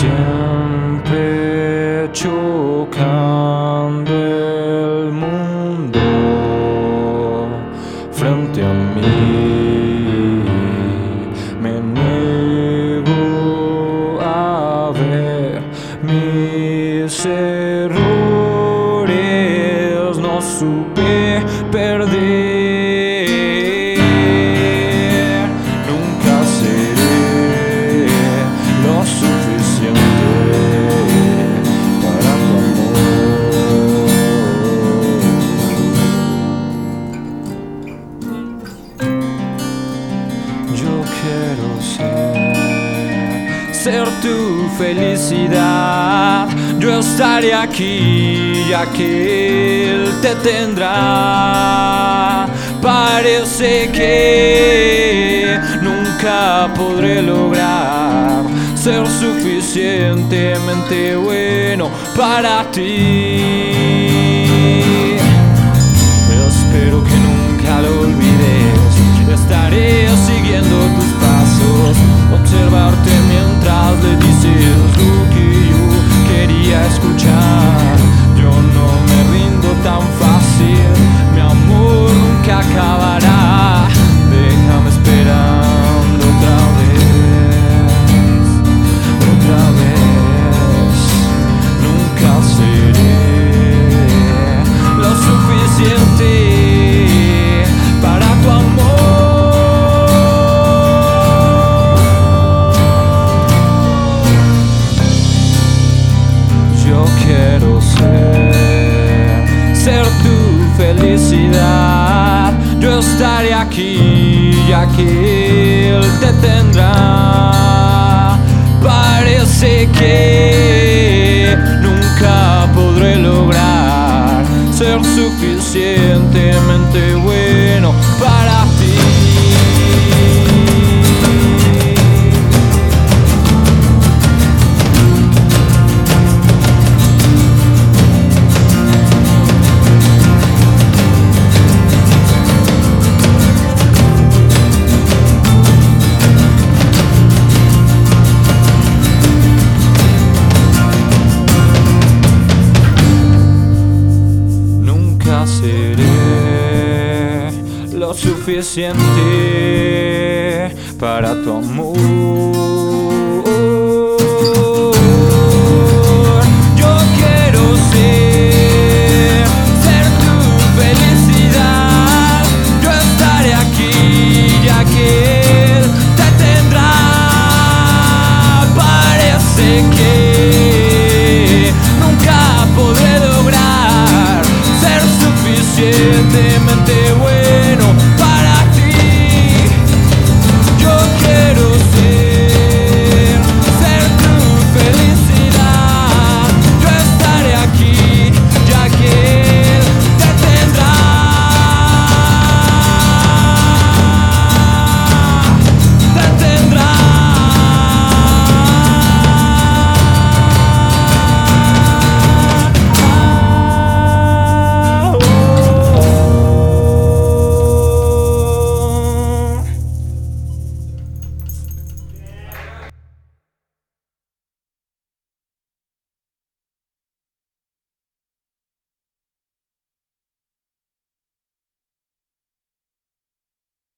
siempre chocando el mundo frente a mí. Me niego a ver mis errores, no supe quiero ser, ser tu felicidad. Yo estaré aquí ya que él te tendrá. Parece que nunca podré lograr ser suficientemente bueno para ti. Escuchar. Yo no me rindo tan fácil, Quiero ser, ser tu felicidad. Yo estaré aquí ya que él te tendrá. Parece que nunca podré lograr ser suficientemente bueno para suficiente para tu amor.